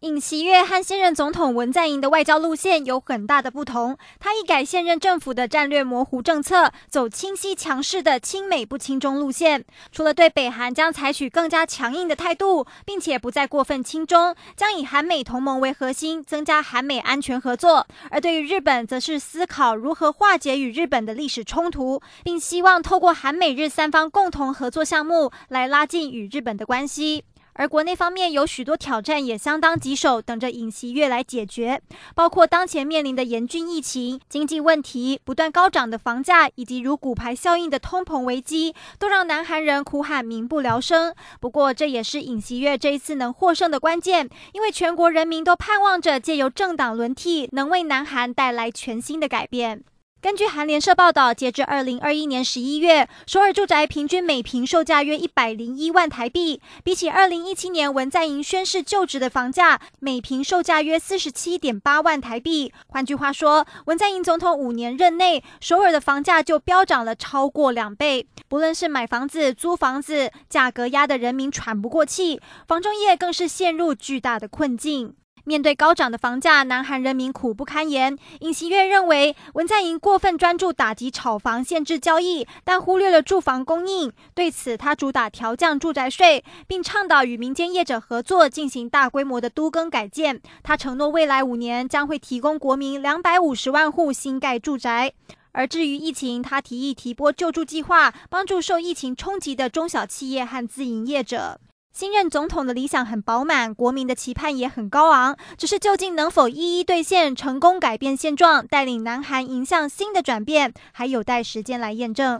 尹锡悦和现任总统文在寅的外交路线有很大的不同。他一改现任政府的战略模糊政策，走清晰强势的亲美不亲中路线。除了对北韩将采取更加强硬的态度，并且不再过分亲中，将以韩美同盟为核心，增加韩美安全合作。而对于日本，则是思考如何化解与日本的历史冲突，并希望透过韩美日三方共同合作项目来拉近与日本的关系。而国内方面有许多挑战，也相当棘手，等着尹锡悦来解决，包括当前面临的严峻疫情、经济问题、不断高涨的房价，以及如骨牌效应的通膨危机，都让南韩人苦喊民不聊生。不过，这也是尹锡悦这一次能获胜的关键，因为全国人民都盼望着借由政党轮替，能为南韩带来全新的改变。根据韩联社报道，截至二零二一年十一月，首尔住宅平均每平售价约一百零一万台币，比起二零一七年文在寅宣誓就职的房价，每平售价约四十七点八万台币。换句话说，文在寅总统五年任内，首尔的房价就飙涨了超过两倍。不论是买房子、租房子，价格压得人民喘不过气，房仲业更是陷入巨大的困境。面对高涨的房价，南韩人民苦不堪言。尹锡悦认为，文在寅过分专注打击炒房、限制交易，但忽略了住房供应。对此，他主打调降住宅税，并倡导与民间业者合作进行大规模的都更改建。他承诺未来五年将会提供国民两百五十万户新盖住宅。而至于疫情，他提议提拨救助计划，帮助受疫情冲击的中小企业和自营业者。新任总统的理想很饱满，国民的期盼也很高昂，只是究竟能否一一兑现，成功改变现状，带领南韩迎向新的转变，还有待时间来验证。